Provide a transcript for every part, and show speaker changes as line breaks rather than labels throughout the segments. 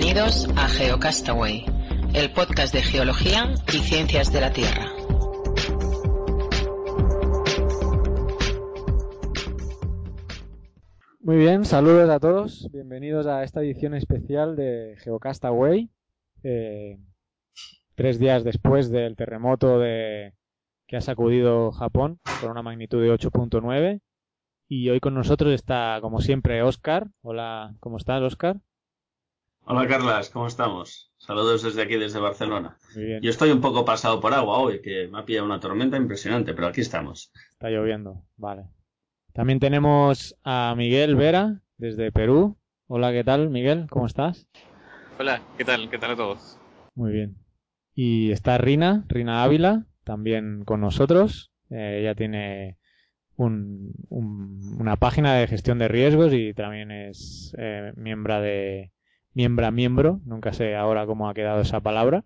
Bienvenidos a GeoCastaway, el podcast de geología y ciencias de la Tierra.
Muy bien, saludos a todos. Bienvenidos a esta edición especial de GeoCastaway. Eh, tres días después del terremoto de, que ha sacudido Japón con una magnitud de 8.9. Y hoy con nosotros está, como siempre, Oscar. Hola, ¿cómo estás, Oscar?
Hola, Carlas, ¿cómo estamos? Saludos desde aquí, desde Barcelona. Muy bien. Yo estoy un poco pasado por agua hoy, que me ha pillado una tormenta impresionante, pero aquí estamos.
Está lloviendo, vale. También tenemos a Miguel Vera, desde Perú. Hola, ¿qué tal, Miguel? ¿Cómo estás?
Hola, ¿qué tal? ¿Qué tal a todos?
Muy bien. Y está Rina, Rina Ávila, también con nosotros. Eh, ella tiene una página de gestión de riesgos y también es eh, miembro de miembro miembro, nunca sé ahora cómo ha quedado esa palabra,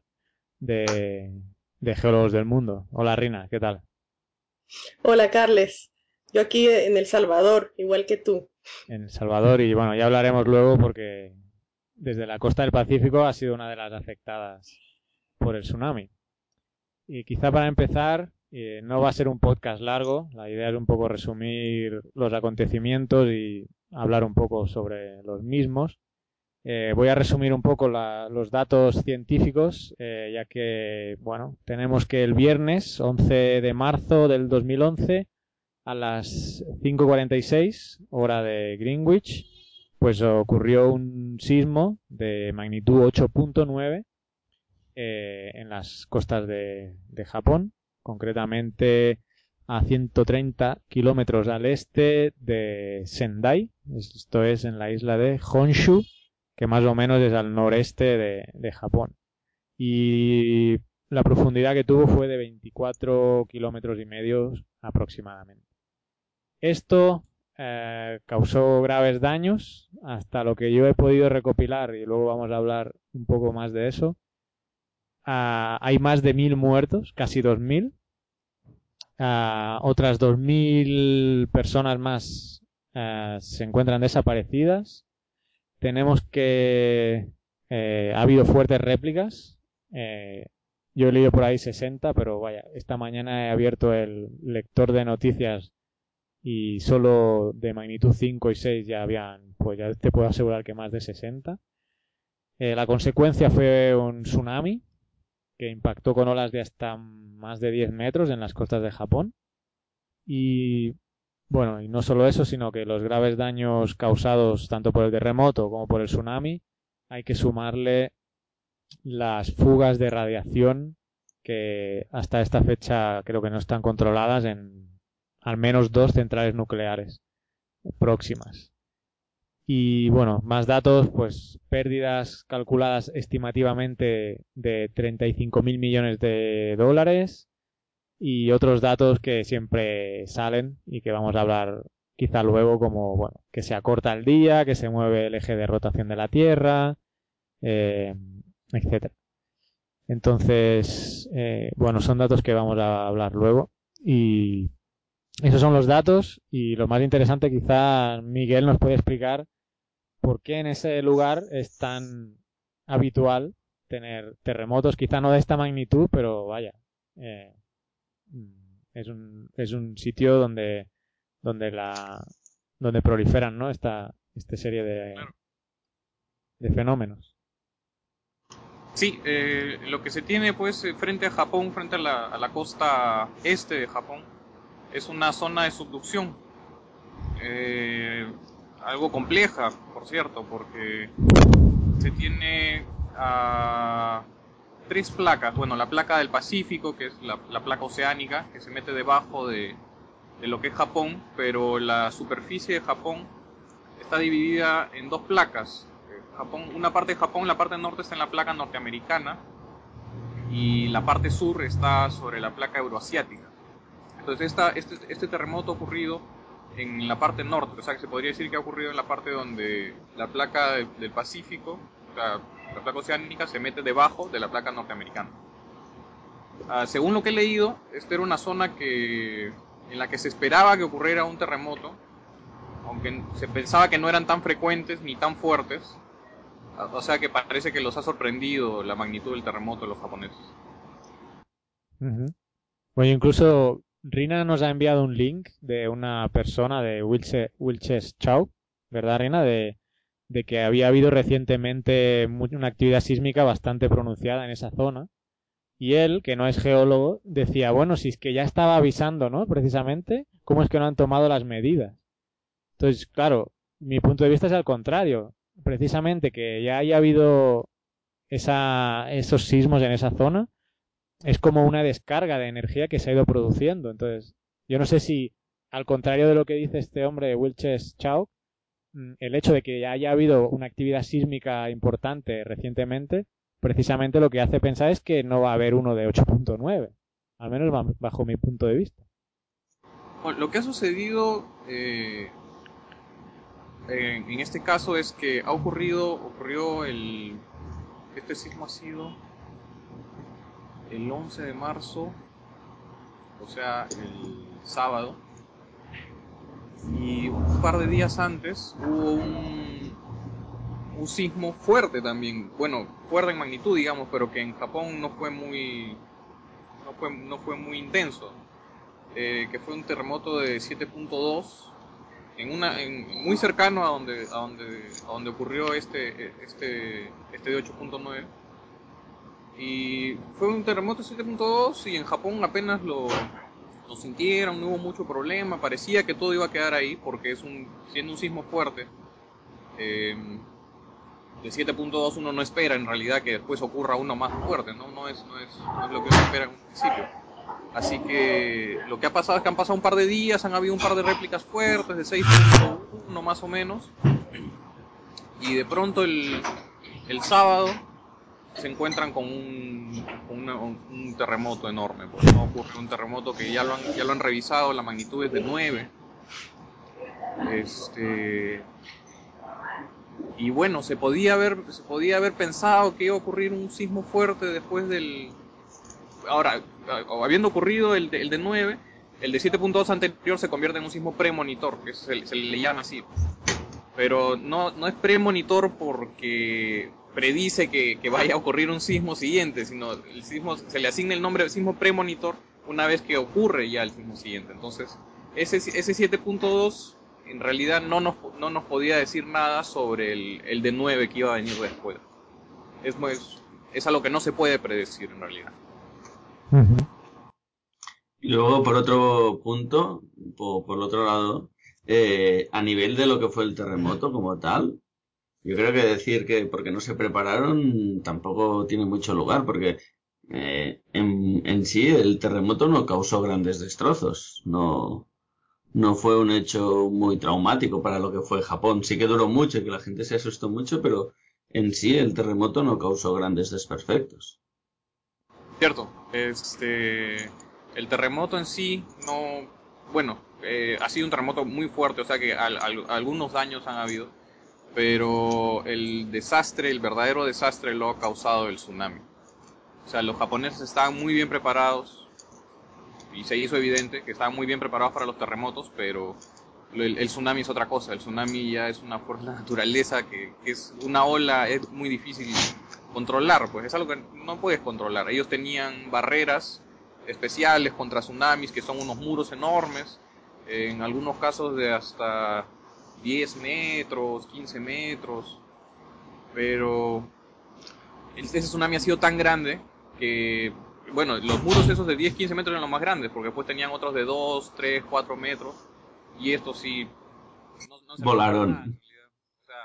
de, de Geólogos del Mundo. Hola Rina, ¿qué tal?
Hola Carles, yo aquí en El Salvador, igual que tú.
En El Salvador y bueno, ya hablaremos luego porque desde la costa del Pacífico ha sido una de las afectadas por el tsunami. Y quizá para empezar, eh, no va a ser un podcast largo, la idea es un poco resumir los acontecimientos y hablar un poco sobre los mismos. Eh, voy a resumir un poco los datos científicos, eh, ya que, bueno, tenemos que el viernes 11 de marzo del 2011 a las 5.46 hora de Greenwich, pues ocurrió un sismo de magnitud 8.9 eh, en las costas de, Japón, concretamente a 130 kilómetros al este de Sendai, esto es en la isla de Honshu, que más o menos es al noreste de, Japón. Y la profundidad que tuvo fue de 24 kilómetros y medio aproximadamente. Esto eh, causó graves daños, hasta lo que yo he podido recopilar, y luego vamos a hablar un poco más de eso. Ah, hay más de mil muertos, casi dos mil. Ah, otras dos mil personas más ah, se encuentran desaparecidas. Tenemos que eh, ha habido fuertes réplicas. Eh, yo he leído por ahí 60, pero vaya, esta mañana he abierto el lector de noticias y solo de magnitud 5 y 6 ya habían, pues ya te puedo asegurar que más de 60. Eh, la consecuencia fue un tsunami que impactó con olas de hasta más de 10 metros en las costas de Japón. Y bueno, y no solo eso, sino que los graves daños causados tanto por el terremoto como por el tsunami, hay que sumarle las fugas de radiación que hasta esta fecha creo que no están controladas en al menos dos centrales nucleares próximas. Y bueno, más datos, pues pérdidas calculadas estimativamente de 35 mil millones de dólares y otros datos que siempre salen y que vamos a hablar quizá luego como, bueno, que se acorta el día, que se mueve el eje de rotación de la Tierra, eh, etcétera. Entonces, eh, bueno, son datos que vamos a hablar luego y esos son los datos y lo más interesante quizá Miguel nos puede explicar por qué en ese lugar es tan habitual tener terremotos, quizá no de esta magnitud, pero vaya, eh, es, un, es un sitio donde, donde la, donde proliferan, ¿no? Esta, esta serie de, de fenómenos.
Sí, eh, lo que se tiene pues frente a Japón, frente a la, a la costa este de Japón, es una zona de subducción. Eh, algo compleja, por cierto, porque se tiene a tres placas. Bueno, la placa del Pacífico, que es la, placa oceánica, que se mete debajo de, de, lo que es Japón, pero la superficie de Japón está dividida en dos placas. Japón, una parte de Japón, la parte norte está en la placa norteamericana y la parte sur está sobre la placa euroasiática. Entonces esta, este, este terremoto ocurrido en la parte norte, o sea que se podría decir que ha ocurrido en la parte donde la placa del Pacífico, la, placa oceánica, se mete debajo de la placa norteamericana. Ah, según lo que he leído, esta era una zona que, en la que se esperaba que ocurriera un terremoto, aunque se pensaba que no eran tan frecuentes ni tan fuertes, O sea que parece que los ha sorprendido la magnitud del terremoto de los japoneses.
Bueno, incluso Rina nos ha enviado un link de una persona de Wilches ¿verdad, Rina? De, de que había habido recientemente una actividad sísmica bastante pronunciada en esa zona. Y él, que no es geólogo, decía, bueno, si es que ya estaba avisando, ¿no? Precisamente, ¿cómo es que no han tomado las medidas? Entonces, claro, mi punto de vista es al contrario. Precisamente que ya haya habido esos sismos en esa zona, es como una descarga de energía que se ha ido produciendo. Entonces, yo no sé si, al contrario de lo que dice este hombre, Wilches Chao, el hecho de que ya haya habido una actividad sísmica importante recientemente, precisamente lo que hace pensar es que no va a haber uno de 8.9, al menos bajo mi punto de vista.
lo que ha sucedido eh, en este caso es que ha ocurrido, ocurrió el, este sismo ha sido el 11 de marzo, o sea, el sábado, y un par de días antes hubo un, un sismo fuerte también, bueno, fuerte en magnitud, digamos, pero que en Japón no fue muy, no fue, no fue muy intenso, eh, que fue un terremoto de 7.2 en una en, muy cercano a donde a donde a donde ocurrió este este este de 8.9 y fue un terremoto 7.2 y en Japón apenas lo, lo sintieron, no hubo mucho problema, parecía que todo iba a quedar ahí porque es un siendo un sismo fuerte. Eh, de 7.2 uno no espera en realidad que después ocurra uno más fuerte, ¿no? No es, no es, no es lo que uno espera en un principio. Así que lo que ha pasado es que han pasado un par de días, han habido un par de réplicas fuertes de 6.1 más o menos. Y de pronto el, el sábado se encuentran con un, un, terremoto enorme. Pues, ¿no? ocurre un terremoto que ya lo, han, ya lo han revisado, la magnitud es de 9. Este, y bueno, se podía haber, se podía haber pensado que iba a ocurrir un sismo fuerte después del... Ahora, habiendo ocurrido el de, el de 9, el de 7.2 anterior se convierte en un sismo premonitor, que se, se le llama así. Pero no, no es premonitor porque predice que, que, vaya a ocurrir un sismo siguiente, sino el sismo se le asigna el nombre de sismo premonitor una vez que ocurre ya el sismo siguiente. Entonces, ese, ese 7.2 en realidad no nos, no nos podía decir nada sobre el, el de 9 que iba a venir después. Es, es, es algo que no se puede predecir en realidad.
Y luego, por otro punto, por, por el otro lado, eh, a nivel de lo que fue el terremoto como tal, yo creo que decir que porque no se prepararon tampoco tiene mucho lugar, porque eh, en, en sí el terremoto no causó grandes destrozos, no, no fue un hecho muy traumático para lo que fue Japón. Sí que duró mucho y que la gente se asustó mucho, pero en sí el terremoto no causó grandes desperfectos.
Cierto, este, el terremoto en sí no, bueno, eh, ha sido un terremoto muy fuerte, o sea que algunos daños han habido pero el desastre, el verdadero desastre lo ha causado el tsunami. O sea, los japoneses estaban muy bien preparados y se hizo evidente que estaban muy bien preparados para los terremotos, pero el, tsunami es otra cosa. El tsunami ya es una fuerza de naturaleza que, es una ola, es muy difícil controlar, pues es algo que no puedes controlar. Ellos tenían barreras especiales contra tsunamis, que son unos muros enormes, en algunos casos de hasta 10 metros, 15 metros, pero ese tsunami ha sido tan grande que, bueno, los muros esos de 10, 15 metros eran los más grandes, porque después tenían otros de 2, 3, 4 metros, y estos sí...
No, Volaron.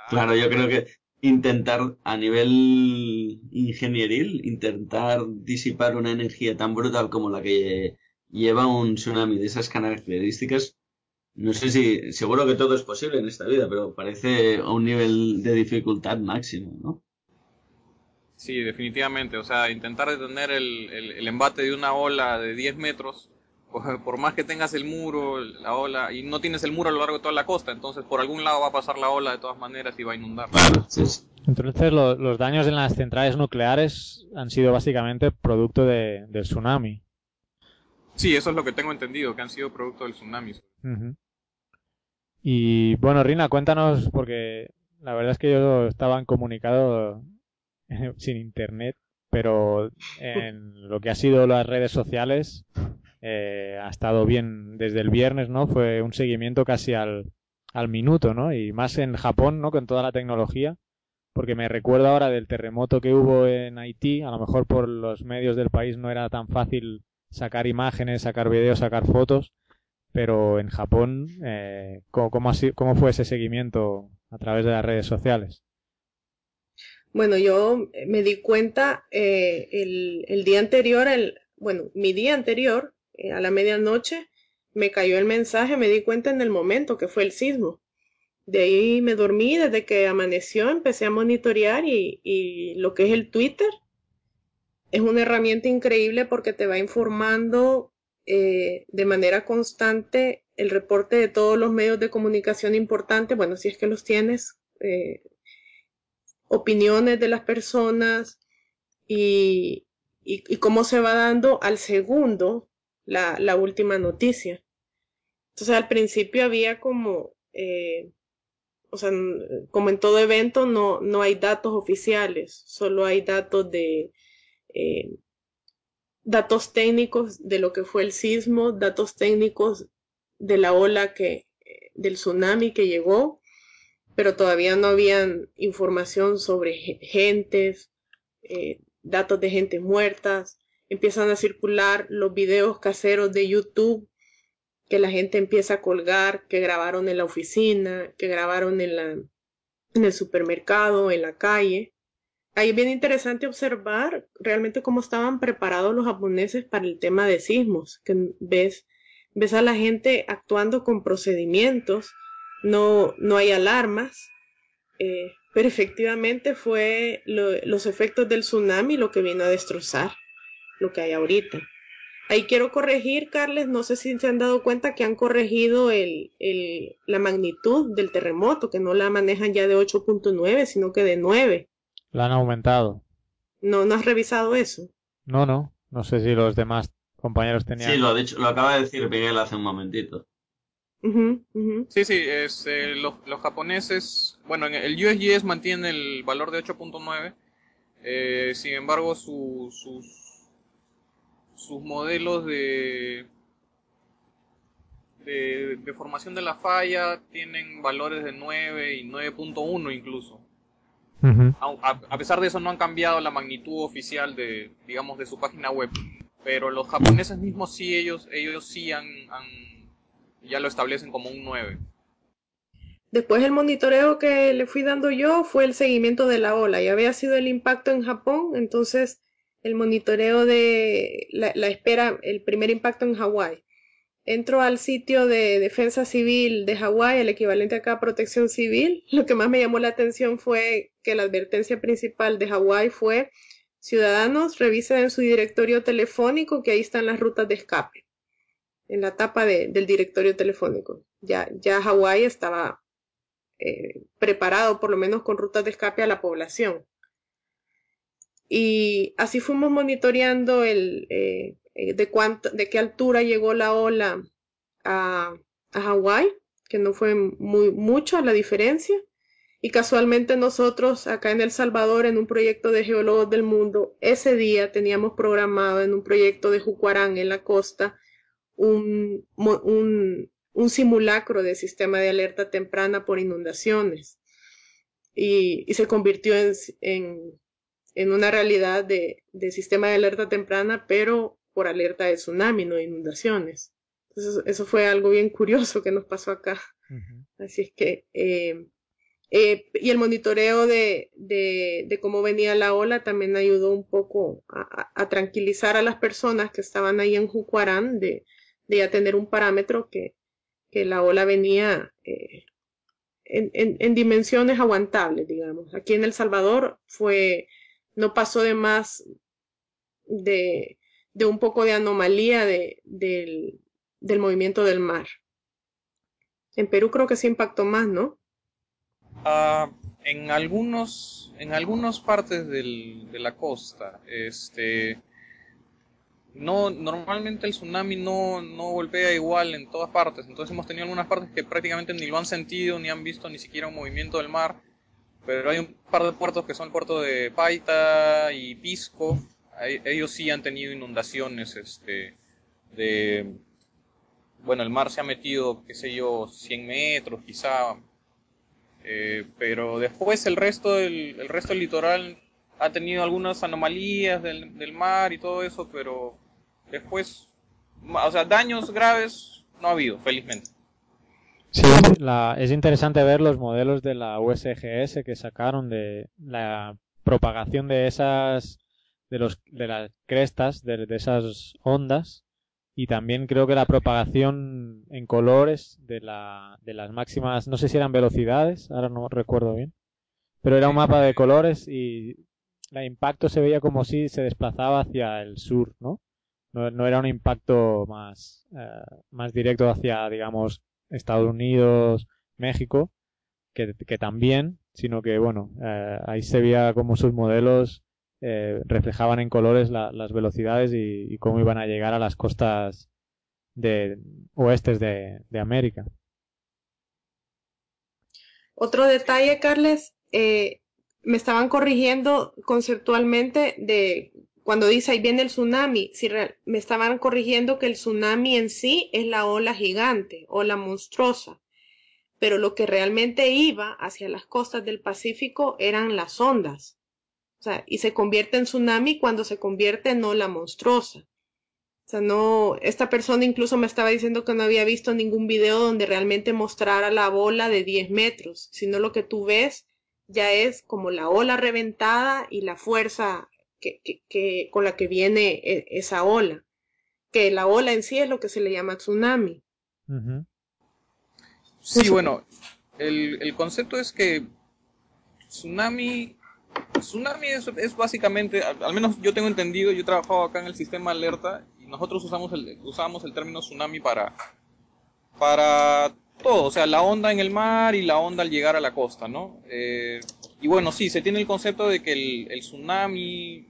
claro, yo creo que intentar a nivel ingenieril, intentar disipar una energía tan brutal como la que lleva un tsunami de esas características no sé si, seguro que todo es posible en esta vida, pero parece a un nivel de dificultad máximo, ¿no?
Sí, definitivamente. O sea, intentar detener el, el, embate de una ola de 10 metros, por, más que tengas el muro, la ola, y no tienes el muro a lo largo de toda la costa, entonces por algún lado va a pasar la ola de todas maneras y va a inundar.
Entonces los daños en las centrales nucleares han sido básicamente producto de, del tsunami.
Sí, eso es lo que tengo entendido, que han sido producto del tsunami.
Y bueno, Rina, cuéntanos, porque la verdad es que yo estaba comunicado sin internet, pero en lo que ha sido las redes sociales eh, ha estado bien desde el viernes, ¿no? Fue un seguimiento casi al, al minuto, ¿no? Y más en Japón, ¿no? Con toda la tecnología, porque me recuerdo ahora del terremoto que hubo en Haití, a lo mejor por los medios del país no era tan fácil sacar imágenes, sacar videos, sacar fotos, pero en Japón, eh, ¿cómo, ¿cómo fue ese seguimiento a través de las redes sociales?
Bueno, yo me di cuenta eh, el, el, día anterior, el, bueno, mi día anterior, eh, a la medianoche, me cayó el mensaje, me di cuenta en el momento que fue el sismo. De ahí me dormí, desde que amaneció empecé a monitorear y, y lo que es el Twitter es una herramienta increíble porque te va informando eh, de manera constante el reporte de todos los medios de comunicación importantes, bueno, si es que los tienes, eh, opiniones de las personas y, y, cómo se va dando al segundo la, la, última noticia. Entonces al principio había como, eh, o sea, como en todo evento no, no hay datos oficiales, solo hay datos de eh, datos técnicos de lo que fue el sismo, datos técnicos de la ola que, del tsunami que llegó, pero todavía no habían información sobre gentes, eh, datos de gente muertas. Empiezan a circular los videos caseros de YouTube que la gente empieza a colgar, que grabaron en la oficina, que grabaron en, la, en el supermercado, en la calle. Ahí es bien interesante observar realmente cómo estaban preparados los japoneses para el tema de sismos, que ves, ves a la gente actuando con procedimientos, no, no hay alarmas, eh, pero efectivamente fue lo, los efectos del tsunami lo que vino a destrozar lo que hay ahorita. Ahí quiero corregir, Carles, no sé si se han dado cuenta que han corregido el, el, la magnitud del terremoto, que no la manejan ya de 8.9, sino que de 9.
La han aumentado.
No, ¿no has revisado eso?
No, no. No sé si los demás compañeros tenían.
Sí, lo, ha dicho, lo acaba de decir Miguel hace un momentito.
Sí, sí, es, eh, los, los, japoneses, bueno, el USGS mantiene el valor de 8.9, eh, sin embargo su, sus, sus modelos de, de, de, formación de la falla tienen valores de 9 y 9.1 incluso. A, pesar de eso no han cambiado la magnitud oficial de, digamos, de su página web, pero los japoneses mismos sí, ellos, ellos sí han, han ya lo establecen como un 9.
Después el monitoreo que le fui dando yo fue el seguimiento de la ola y había sido el impacto en Japón, entonces el monitoreo de la, la espera, el primer impacto en Hawái. Entro al sitio de defensa civil de Hawái, el equivalente acá a protección civil. Lo que más me llamó la atención fue que la advertencia principal de Hawái fue ciudadanos revisen en su directorio telefónico que ahí están las rutas de escape en la etapa de, del directorio telefónico. Ya, ya Hawái estaba eh, preparado, por lo menos con rutas de escape a la población. Y así fuimos monitoreando el, eh, eh de, cuánto, de qué altura llegó la ola a, a Hawái, que no fue muy mucha la diferencia. Y casualmente nosotros acá en El Salvador, en un proyecto de geólogos del mundo, ese día teníamos programado en un proyecto de Jucuarán en la costa, un, un, un simulacro de sistema de alerta temprana por inundaciones y, y se convirtió en, en, en una realidad de, de, sistema de alerta temprana, pero por alerta de tsunami, no de inundaciones. Entonces, eso fue algo bien curioso que nos pasó acá. Uh -huh. Así es que, eh, eh, y el monitoreo de, de, cómo venía la ola también ayudó un poco a, tranquilizar a las personas que estaban ahí en Jucuarán de, de ya tener un parámetro que, que la ola venía eh, en, en, en, dimensiones aguantables, digamos. Aquí en El Salvador fue, no pasó de más de, de un poco de anomalía de, del, del movimiento del mar. En Perú creo que se impactó más, ¿no?
Uh, en algunos, en algunas partes del, de la costa, este, no normalmente el tsunami no, no golpea igual en todas partes entonces hemos tenido algunas partes que prácticamente ni lo han sentido ni han visto ni siquiera un movimiento del mar pero hay un par de puertos que son el puerto de Paita y Pisco. Ellos sí han tenido inundaciones, este, de, bueno, el mar se ha metido, qué sé yo, 100 metros quizá, eh, pero después el resto del, el resto del litoral ha tenido algunas anomalías del, del mar y todo eso, pero después, o sea, daños graves no ha habido, felizmente.
Sí, es interesante ver los modelos de la USGS que sacaron de la propagación de esas de los de las crestas de, esas ondas y también creo que la propagación en colores de la de las máximas no sé si eran velocidades ahora no recuerdo bien pero era un mapa de colores y el impacto se veía como si se desplazaba hacia el sur no no, era un impacto más eh, más directo hacia digamos Estados Unidos, México, que, también, sino que bueno, eh, ahí se veía como sus modelos eh, reflejaban en colores las velocidades y, cómo iban a llegar a las costas de oestes de, América.
Otro detalle, Carles, eh, me estaban corrigiendo conceptualmente de cuando dice ahí viene el tsunami, si me estaban corrigiendo que el tsunami en sí es la ola gigante, ola monstruosa, pero lo que realmente iba hacia las costas del Pacífico eran las ondas. O sea, y se convierte en tsunami cuando se convierte en ola monstruosa. O sea, no, esta persona incluso me estaba diciendo que no había visto ningún video donde realmente mostrara la bola de 10 metros, sino lo que tú ves ya es como la ola reventada y la fuerza que, con la que viene e, esa ola, que la ola en sí es lo que se le llama tsunami.
Sí, bueno, el, concepto es que tsunami, tsunami es, básicamente, al, menos yo tengo entendido, yo he trabajado acá en el sistema alerta y nosotros usamos el, el término tsunami para, para todo, o sea, la onda en el mar y la onda al llegar a la costa, ¿no? Eh, y bueno, sí, se tiene el concepto de que el, tsunami,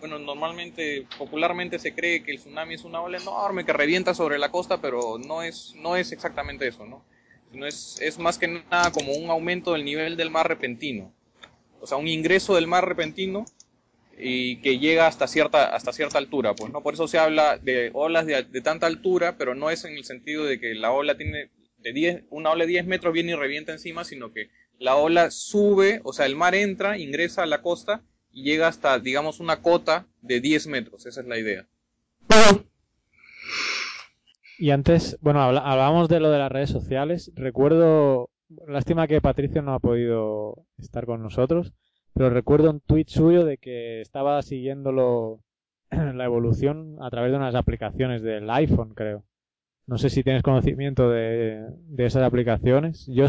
bueno, normalmente, popularmente se cree que el tsunami es una ola enorme que revienta sobre la costa, pero no es, no es exactamente eso, ¿no? Sino es, es más que nada como un aumento del nivel del mar repentino. O sea, un ingreso del mar repentino y que llega hasta cierta, hasta cierta altura, pues, ¿no? Por eso se habla de olas de, de tanta altura, pero no es en el sentido de que la ola tiene de 10, una ola de 10 metros viene y revienta encima, sino que la ola sube, o sea, el mar entra, ingresa a la costa y llega hasta, digamos, una cota de 10 metros. Esa es la idea.
Y antes, bueno, hablábamos de lo de las redes sociales. Recuerdo, lástima que Patricio no ha podido estar con nosotros, pero recuerdo un tweet suyo de que estaba siguiéndolo la evolución a través de unas aplicaciones del iPhone, creo. No sé si tienes conocimiento de, de esas aplicaciones. Yo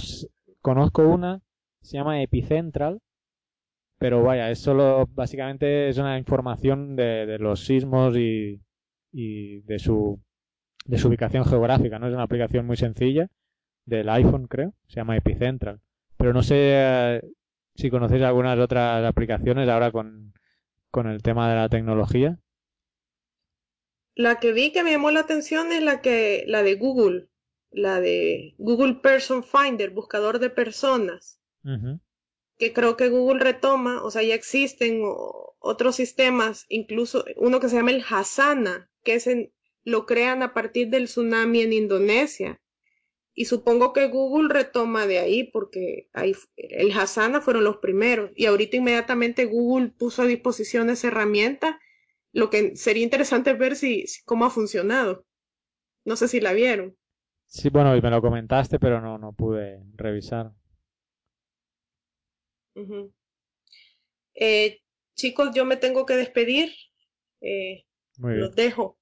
conozco una, se llama Epicentral, pero vaya, es solo, básicamente es una información de, los sismos y, de su de su ubicación geográfica, ¿no? Es una aplicación muy sencilla del iPhone, creo, se llama Epicentral. Pero no sé eh, si conocéis algunas otras aplicaciones ahora con, con el tema de la tecnología.
La que vi que me llamó la atención es la que la de Google, la de Google Person Finder, buscador de personas, que creo que Google retoma, o sea, ya existen otros sistemas, incluso uno que se llama el Hasana, que es lo crean a partir del tsunami en Indonesia. Y supongo que Google retoma de ahí porque ahí, el Hasana fueron los primeros. Y ahorita inmediatamente Google puso a disposición esa herramienta. Lo que sería interesante ver si cómo ha funcionado. No sé si la vieron.
Sí, bueno, y me lo comentaste, pero no, no pude revisar.
Eh, chicos, yo me tengo que despedir. Eh, los dejo.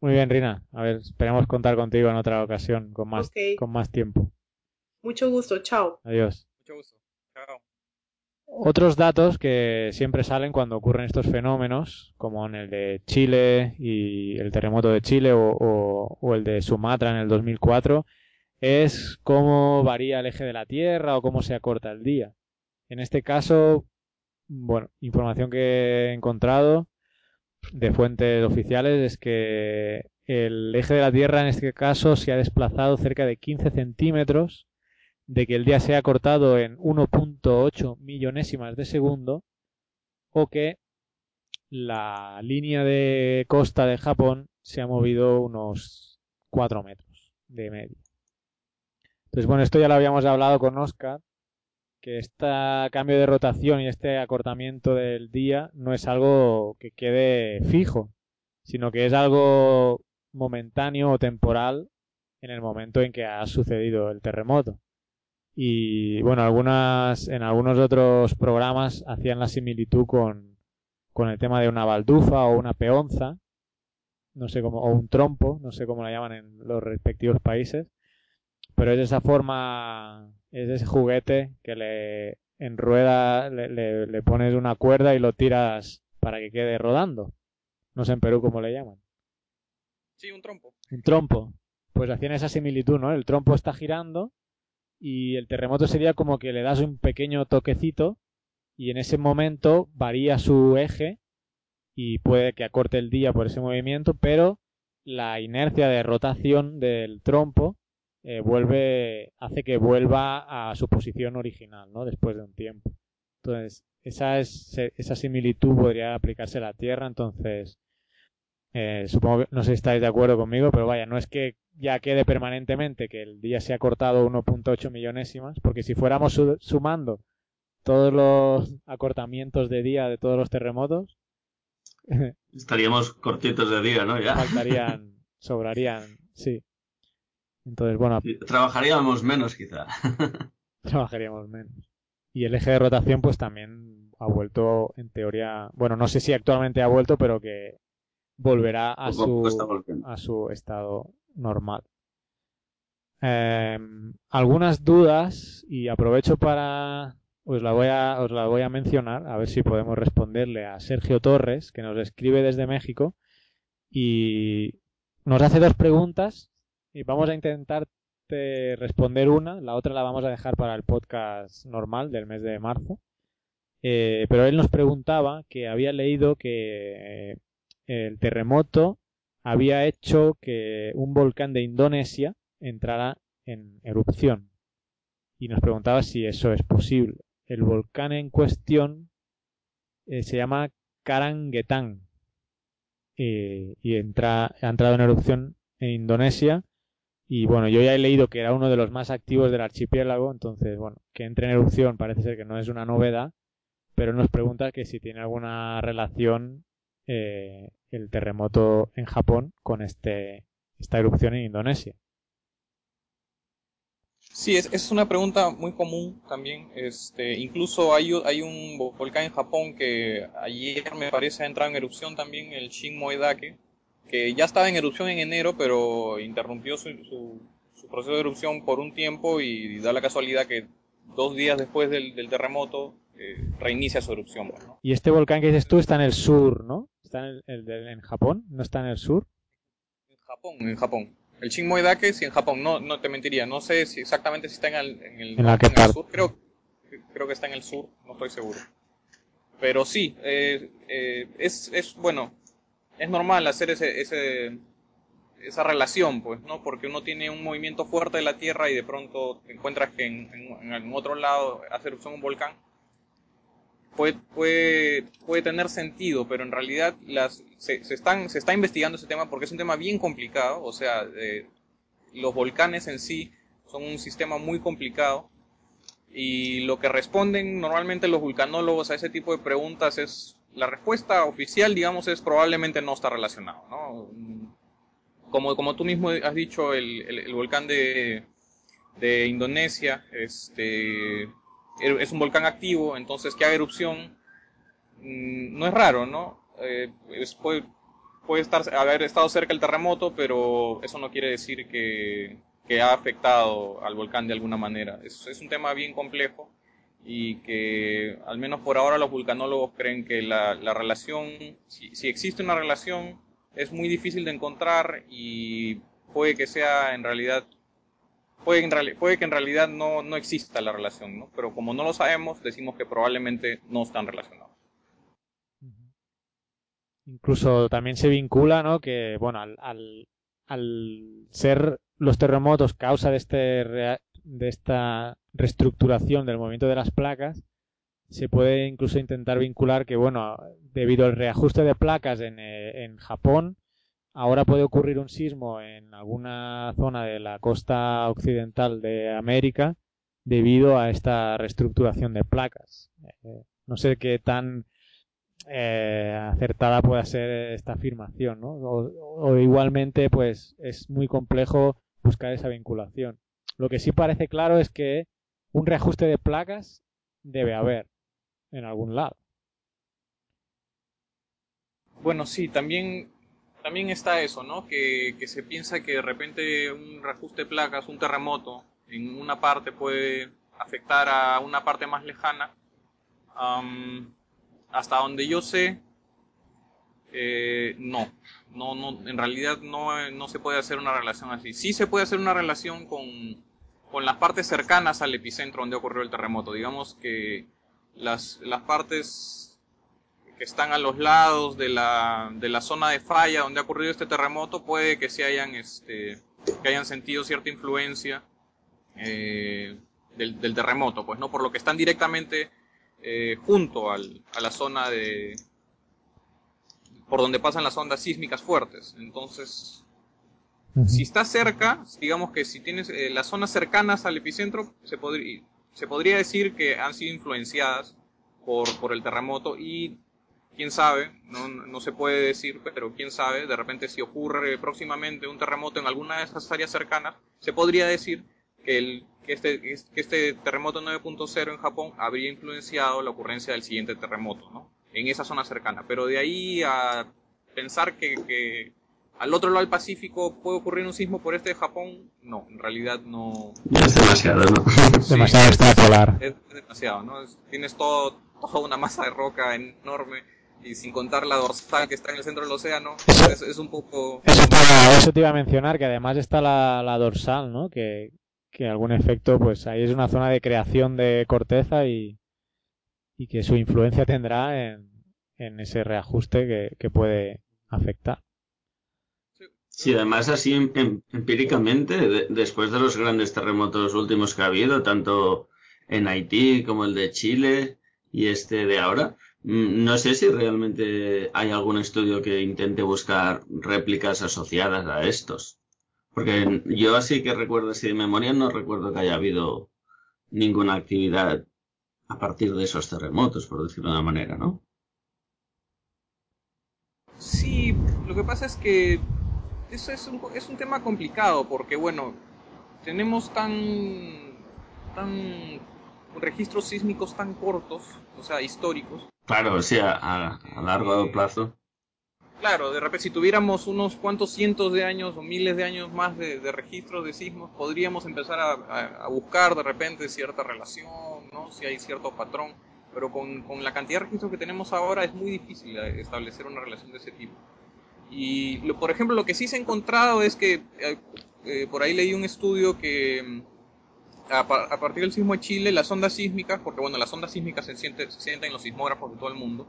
Muy bien, Rina. A ver, esperemos contar contigo en otra ocasión con más, con más tiempo.
Mucho gusto. Chao.
Adiós.
Mucho gusto. Chao.
Otros datos que siempre salen cuando ocurren estos fenómenos, como en el de Chile y el terremoto de Chile o, el de Sumatra en el 2004, es cómo varía el eje de la Tierra o cómo se acorta el día. En este caso, bueno, información que he encontrado de fuentes oficiales es que el eje de la Tierra en este caso se ha desplazado cerca de 15 centímetros de que el día sea cortado en 1.8 millonésimas de segundo o que la línea de costa de Japón se ha movido unos 4 metros de media. Entonces, bueno, esto ya lo habíamos hablado con Oscar, que este cambio de rotación y este acortamiento del día no es algo que quede fijo, sino que es algo momentáneo o temporal en el momento en que ha sucedido el terremoto. Y bueno, algunas, en algunos otros programas hacían la similitud con, con el tema de una baldufa o una peonza, no sé cómo, o un trompo, no sé cómo la llaman en los respectivos países, pero es esa forma, es ese juguete que le enrueda, le, le, pones una cuerda y lo tiras para que quede rodando. No sé en Perú cómo le llaman.
Sí, un trompo.
Un trompo. Pues hacían esa similitud, ¿no? El trompo está girando y el terremoto sería como que le das un pequeño toquecito y en ese momento varía su eje y puede que acorte el día por ese movimiento, pero la inercia de rotación del trompo eh, vuelve, hace que vuelva a su posición original, ¿no? Después de un tiempo. Entonces, esa, es, esa similitud podría aplicarse a la Tierra, entonces, eh, supongo que no sé si estáis de acuerdo conmigo, pero vaya, no es que ya quede permanentemente que el día se ha cortado 1.8 millonésimas, porque si fuéramos sumando todos los acortamientos de día de todos los terremotos,
estaríamos cortitos de día, ¿no? Ya.
Faltarían, sobrarían, sí. Entonces, bueno.
Trabajaríamos menos, quizá.
trabajaríamos menos. Y el eje de rotación, pues también ha vuelto, en teoría, bueno, no sé si actualmente ha vuelto, pero que volverá a, su, a su estado normal. Em, algunas dudas, y aprovecho para. Os la, voy a, os la voy a mencionar, a ver si podemos responderle a Sergio Torres, que nos escribe desde México, y nos hace dos preguntas y vamos a intentar responder una, la otra la vamos a dejar para el podcast normal del mes de marzo. Eh, pero él nos preguntaba que había leído que eh, el terremoto había hecho que un volcán de Indonesia entrara en erupción. Y nos preguntaba si eso es posible. El volcán en cuestión eh, se llama Karangetang y entra, ha entrado en erupción en Indonesia y bueno, yo ya he leído que era uno de los más activos del archipiélago, entonces, bueno, que entre en erupción parece ser que no es una novedad, pero nos pregunta que si tiene alguna relación eh, el terremoto en Japón con este, esta erupción en Indonesia.
Sí, es, es una pregunta muy común también. Este, incluso hay, hay un volcán en Japón que ayer me parece ha entrado en erupción también, el Shinmoedake, que ya estaba en erupción en enero, pero interrumpió su, su, proceso de erupción por un tiempo y da la casualidad que dos días después del, terremoto eh, reinicia su erupción. Pues,
y este volcán que dices tú está en el sur, ¿no? ¿Está en, el, en Japón? ¿No está en el sur?
En Japón, en Japón. El Shinmoedake sí en Japón, no, no te mentiría, no sé si exactamente si está en el, en el, sur, creo, creo que está en el sur, no estoy seguro. Pero sí, eh, eh, es, es, bueno, es normal hacer ese, ese, esa relación, pues, ¿no? Porque uno tiene un movimiento fuerte de la Tierra y de pronto te encuentras que en, en, otro lado hace erupción un volcán. Puede, puede, puede, tener sentido, pero en realidad las, se, se, están, se está investigando ese tema porque es un tema bien complicado, o sea, los volcanes en sí son un sistema muy complicado y lo que responden normalmente los vulcanólogos a ese tipo de preguntas es la respuesta oficial, digamos, es probablemente no está relacionado, ¿no? Como, como tú mismo has dicho, el, el, volcán de, de, Indonesia este, es un volcán activo, entonces que haga erupción mm, no es raro, ¿no? Eh, puede, puede estar, haber estado cerca el terremoto, pero eso no quiere decir que, que ha afectado al volcán de alguna manera. Es, es un tema bien complejo y que al menos por ahora los vulcanólogos creen que la, la relación, si, si, existe una relación, es muy difícil de encontrar y puede que sea en realidad, puede, en puede que en realidad no, no exista la relación, ¿no? pero como no lo sabemos, decimos que probablemente no están relacionados.
Incluso también se vincula, ¿no? Que, bueno, al, al ser los terremotos causa de este de esta reestructuración del movimiento de las placas, se puede incluso intentar vincular que, bueno, debido al reajuste de placas en, eh, en Japón, ahora puede ocurrir un sismo en alguna zona de la costa occidental de América debido a esta reestructuración de placas. Eh, no sé qué tan eh, acertada pueda ser esta afirmación, ¿no? O, igualmente, pues es muy complejo buscar esa vinculación. Lo que sí parece claro es que un reajuste de placas debe haber en algún lado.
Bueno, sí, también, también está eso, ¿no? Que, que se piensa que de repente un reajuste de placas, un terremoto, en una parte puede afectar a una parte más lejana. hasta donde yo sé, eh, no. No, no, en realidad no, no, se puede hacer una relación así. Sí se puede hacer una relación con, con las partes cercanas al epicentro donde ocurrió el terremoto. Digamos que las, las partes que están a los lados de la, de la zona de falla donde ha ocurrido este terremoto puede que se hayan, este, que hayan sentido cierta influencia eh, del, terremoto, pues no, por lo que están directamente eh, junto al, a la zona de por donde pasan las ondas sísmicas fuertes. Entonces, si está cerca, digamos que si tienes eh, las zonas cercanas al epicentro, se, podría se podría decir que han sido influenciadas por, por el terremoto y quién sabe, no, no, se puede decir, pero quién sabe, de repente si ocurre próximamente un terremoto en alguna de esas áreas cercanas, se podría decir que, el, que, este, que este terremoto 9.0 en Japón habría influenciado la ocurrencia del siguiente terremoto, ¿no? En esa zona cercana. Pero de ahí a pensar que, que al otro lado del Pacífico puede ocurrir un sismo por este de Japón, no, en realidad no.
es demasiado, ¿no?
demasiado extrapolar.
Es, demasiado, ¿no? toda una masa de roca enorme y sin contar la dorsal que está en el centro del océano, es, un poco...
Eso te, eso te, iba a mencionar, que además está la, la dorsal, ¿no? Que, que algún efecto, pues ahí es una zona de creación de corteza y, y que su influencia tendrá en, en ese reajuste que, que, puede afectar.
Sí, además así em, em, empíricamente, después de los grandes terremotos últimos que ha habido, tanto en Haití como el de Chile y este de ahora, mm, no sé si realmente hay algún estudio que intente buscar réplicas asociadas a estos. Porque yo así que recuerdo así de memoria, no recuerdo que haya habido ninguna actividad a partir de esos terremotos, por decirlo de una manera, ¿no?
Sí, lo que pasa es que eso es un, es un tema complicado, porque bueno, tenemos tan, tan registros sísmicos tan cortos, o sea, históricos.
Claro, a, a largo plazo.
Claro, de repente si tuviéramos unos cuantos cientos de años o miles de años más de, registros de sismos, podríamos empezar a, buscar de repente cierta relación, ¿no? si hay cierto patrón, pero con, la cantidad de registros que tenemos ahora es muy difícil establecer una relación de ese tipo. Y, lo, por ejemplo, lo que sí se ha encontrado es que, eh, eh, por ahí leí un estudio que mm, a, partir del sismo de Chile, las ondas sísmicas, porque bueno, las ondas sísmicas se sienten, se sienten en los sismógrafos de todo el mundo,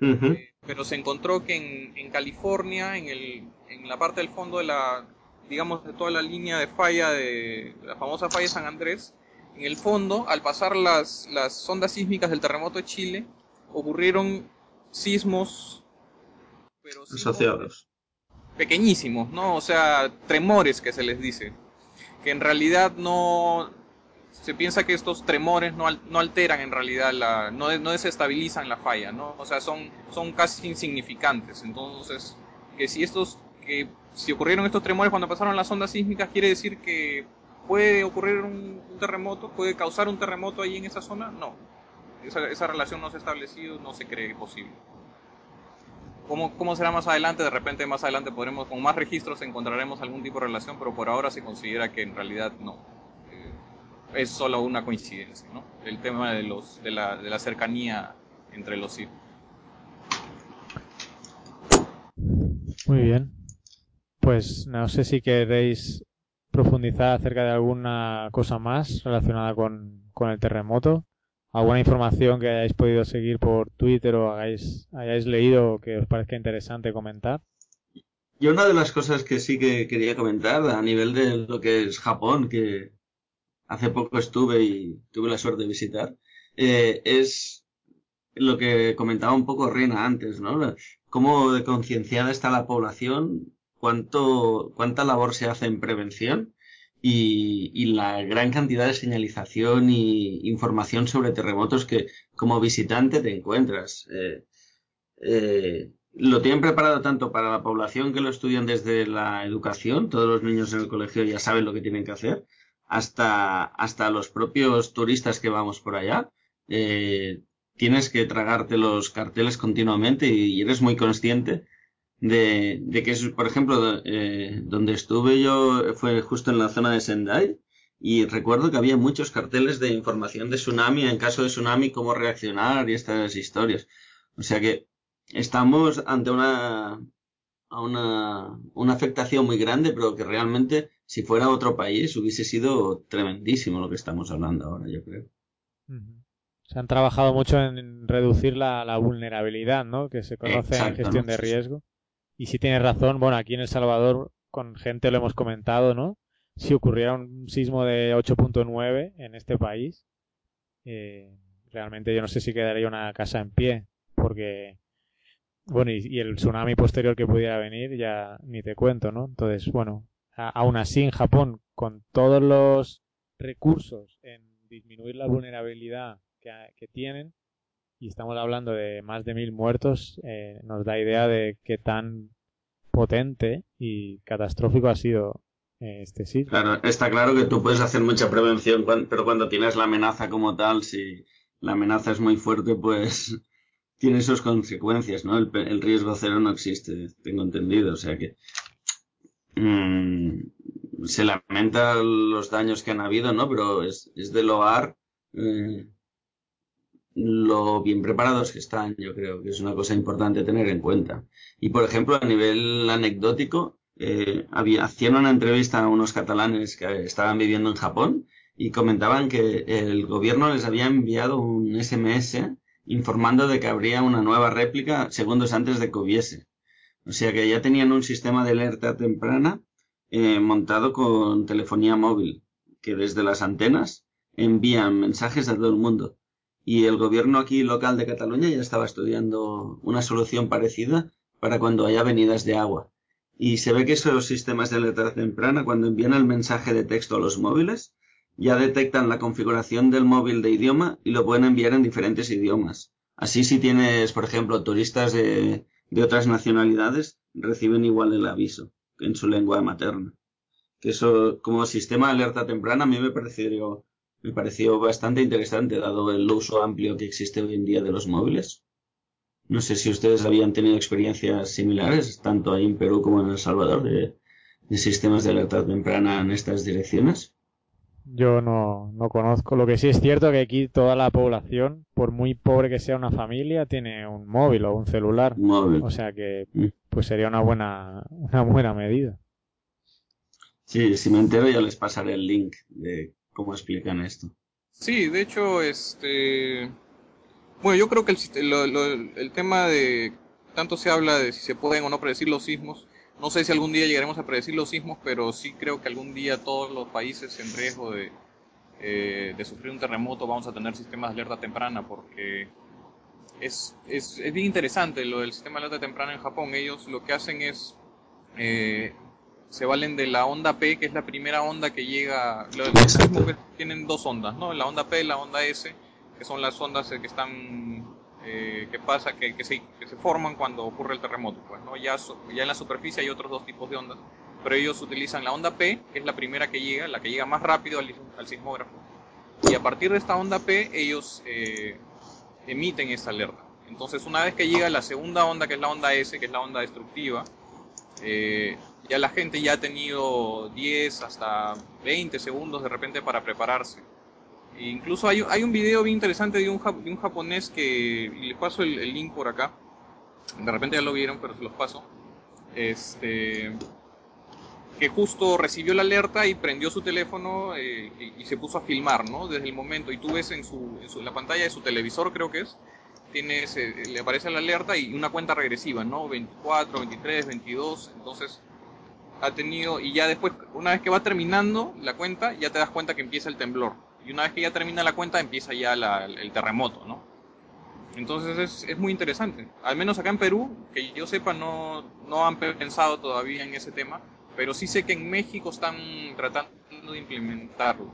eh, pero se encontró que en, en California, en, el, en la parte del fondo de la, digamos, de toda la línea de falla de la famosa falla San Andrés, en el fondo, al pasar las, las ondas sísmicas del terremoto de Chile, ocurrieron sismos,
pero asociados.
Pequeñísimos, ¿no? O sea, tremores que se les dice, que en realidad no, se piensa que estos tremores no, alteran en realidad la, no, desestabilizan la falla, ¿no? O sea, son, son casi insignificantes. Entonces, que si estos, que si ocurrieron estos tremores cuando pasaron las ondas sísmicas, quiere decir que puede ocurrir un, terremoto, puede causar un terremoto ahí en esa zona, no. Esa, esa relación no se ha establecido, no se cree posible. ¿Cómo, ¿Cómo, será más adelante? De repente más adelante podremos, con más registros encontraremos algún tipo de relación, pero por ahora se considera que en realidad no es solo una coincidencia, ¿no? El tema de, los, de, la, de la cercanía entre los hijos.
Muy bien. Pues no sé si queréis profundizar acerca de alguna cosa más relacionada con, con el terremoto. ¿Alguna información que hayáis podido seguir por Twitter o hayáis, hayáis leído que os parezca interesante comentar?
Yo una de las cosas que sí que quería comentar a nivel de lo que es Japón, que hace poco estuve y tuve la suerte de visitar, eh, es lo que comentaba un poco Reina antes, ¿no? Cómo de concienciada está la población, cuánto, cuánta labor se hace en prevención y, la gran cantidad de señalización y información sobre terremotos que como visitante te encuentras. Eh, eh, lo tienen preparado tanto para la población que lo estudian desde la educación, todos los niños en el colegio ya saben lo que tienen que hacer, hasta, hasta los propios turistas que vamos por allá. Eh, tienes que tragarte los carteles continuamente y eres muy consciente de, de que es, por ejemplo, eh, donde estuve yo fue justo en la zona de Sendai y recuerdo que había muchos carteles de información de tsunami, en caso de tsunami, cómo reaccionar y estas historias. O sea que estamos ante una, una, una afectación muy grande, pero que realmente si fuera otro país hubiese sido tremendísimo lo que estamos hablando ahora, yo creo.
Se han trabajado mucho en reducir la, la vulnerabilidad, ¿no? Que se conoce en gestión de riesgo. Y si tienes razón, bueno, aquí en El Salvador con gente lo hemos comentado, ¿no? Si ocurriera un sismo de 8.9 en este país, eh, realmente yo no sé si quedaría una casa en pie, porque, bueno, y, y, el tsunami posterior que pudiera venir ya ni te cuento, ¿no? Entonces, bueno, a, aún así en Japón, con todos los recursos en disminuir la vulnerabilidad que, que tienen, y estamos hablando de más de mil muertos, eh, nos da idea de qué tan potente y catastrófico ha sido eh, este sitio.
Claro, está claro que tú puedes hacer mucha prevención, pero cuando tienes la amenaza como tal, si la amenaza es muy fuerte, pues tiene sus consecuencias, ¿no? El, el riesgo cero no existe, tengo entendido, o sea que mmm, se lamenta los daños que han habido, ¿no? Pero es, del hogar eh, lo bien preparados que están, yo creo que es una cosa importante tener en cuenta. Y por ejemplo, a nivel anecdótico, eh, había, hacían una entrevista a unos catalanes que estaban viviendo en Japón y comentaban que el gobierno les había enviado un SMS informando de que habría una nueva réplica segundos antes de que hubiese. O sea que ya tenían un sistema de alerta temprana eh, montado con telefonía móvil, que desde las antenas envían mensajes a todo el mundo y el gobierno aquí local de Cataluña ya estaba estudiando una solución parecida para cuando haya venidas de agua. Y se ve que esos sistemas de alerta temprana, cuando envían el mensaje de texto a los móviles, ya detectan la configuración del móvil de idioma y lo pueden enviar en diferentes idiomas. Así si tienes, por ejemplo, turistas de, de otras nacionalidades, reciben igual el aviso en su lengua materna. Que eso, como sistema de alerta temprana, a mí me parecería me pareció bastante interesante dado el uso amplio que existe hoy en día de los móviles. No sé si ustedes habían tenido experiencias similares, tanto ahí en Perú como en El Salvador, de, de sistemas de alerta temprana en estas direcciones.
Yo no, no conozco. Lo que sí es cierto que aquí toda la población, por muy pobre que sea una familia, tiene un móvil o un celular.
Móvil.
O sea que pues sería una buena, una buena medida.
Sí, si me entero ya les pasaré el link de cómo explican esto.
Sí, de hecho, este... Bueno, yo creo que el, lo, lo, el tema de... Tanto se habla de si se pueden o no predecir los sismos. No sé si algún día llegaremos a predecir los sismos, pero sí creo que algún día todos los países en riesgo de, eh, de sufrir un terremoto vamos a tener sistemas de alerta temprana, porque es, es, es bien interesante lo del sistema de alerta temprana en Japón. Ellos lo que hacen es eh, se valen de la onda P, que es la primera onda que llega. Los sismos tienen dos ondas, ¿no? La onda P y la onda S, que son las ondas que están. Eh, que pasa, que, se, forman cuando ocurre el terremoto, pues, ¿no? Ya, ya en la superficie hay otros dos tipos de ondas, pero ellos utilizan la onda P, que es la primera que llega, la que llega más rápido al, sismógrafo, y a partir de esta onda P, ellos eh, emiten esa alerta. Entonces, una vez que llega la segunda onda, que es la onda S, que es la onda destructiva, eh, ya la gente ya ha tenido 10 hasta 20 segundos de repente para prepararse. Incluso hay, hay, un video bien interesante de un, de un japonés que les paso el, el, link por acá. De repente ya lo vieron, pero se los paso. Este que justo recibió la alerta y prendió su teléfono eh, y, y, se puso a filmar, ¿no? Desde el momento. Y tú ves en, su, en, su, en la pantalla de su televisor, creo que es, tienes, eh, le aparece la alerta y una cuenta regresiva, ¿no? 24, 23, 22. Entonces, ha tenido, y ya después, una vez que va terminando la cuenta, ya te das cuenta que empieza el temblor. Y una vez que ya termina la cuenta, empieza ya el terremoto, ¿no? Entonces es, es, muy interesante. Al menos acá en Perú, que yo sepa, no, no han pensado todavía en ese tema, pero sí sé que en México están tratando de implementarlo.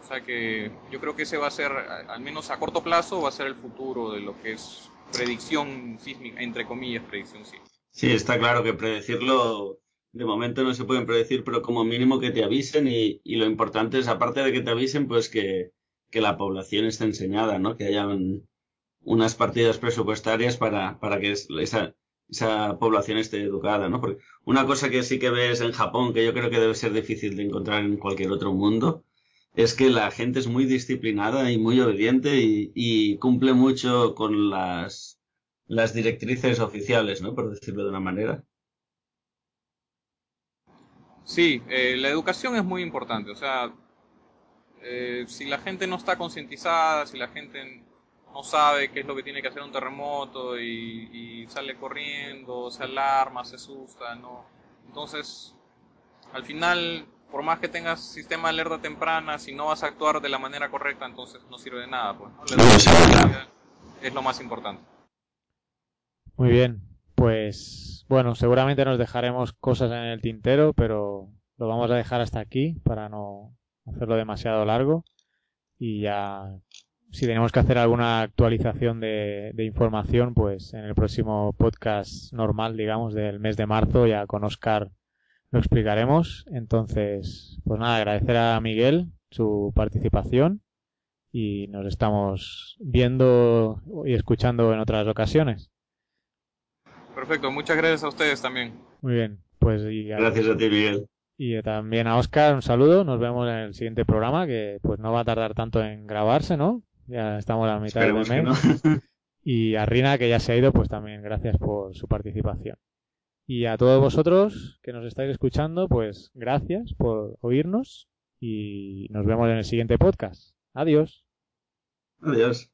O sea que yo creo que ese va a ser, al menos a corto plazo, va a ser el futuro de lo que es predicción sísmica, entre comillas, predicción sísmica.
Sí, está claro que predecirlo de momento no se pueden predecir, pero como mínimo que te avisen y, y lo importante es, aparte de que te avisen, pues que, que la población esté enseñada, ¿no? Que haya unas partidas presupuestarias para, para que esa, esa población esté educada, ¿no? Porque una cosa que sí que ves en Japón, que yo creo que debe ser difícil de encontrar en cualquier otro mundo, es que la gente es muy disciplinada y muy obediente y, y cumple mucho con las, las directrices oficiales, ¿no? Por decirlo de una manera.
Sí, eh, la educación es muy importante. O sea, eh, si la gente no está concientizada, si la gente no sabe qué es lo que tiene que hacer un terremoto y, sale corriendo, se alarma, se asusta, ¿no? Entonces, al final, por más que tengas sistema de alerta temprana, si no vas a actuar de la manera correcta, entonces no sirve de nada, pues. La educación es lo más importante.
Muy bien, pues bueno, seguramente nos dejaremos cosas en el tintero, pero lo vamos a dejar hasta aquí para no hacerlo demasiado largo. Y ya, si tenemos que hacer alguna actualización de, información, pues en el próximo podcast normal, digamos, del mes de marzo, ya con Oscar lo explicaremos. Entonces, pues nada, agradecer a Miguel su participación y nos estamos viendo y escuchando en otras ocasiones.
Perfecto, muchas gracias a ustedes también.
Muy bien, pues
y gracias a ti, Miguel.
Y también a Oscar un saludo, nos vemos en el siguiente programa que pues no va a tardar tanto en grabarse, ¿no? Ya estamos a la mitad del mes. y a Rina que ya se ha ido, pues también gracias por su participación. Y a todos vosotros que nos estáis escuchando, pues gracias por oírnos y nos vemos en el siguiente podcast. Adiós.
Adiós.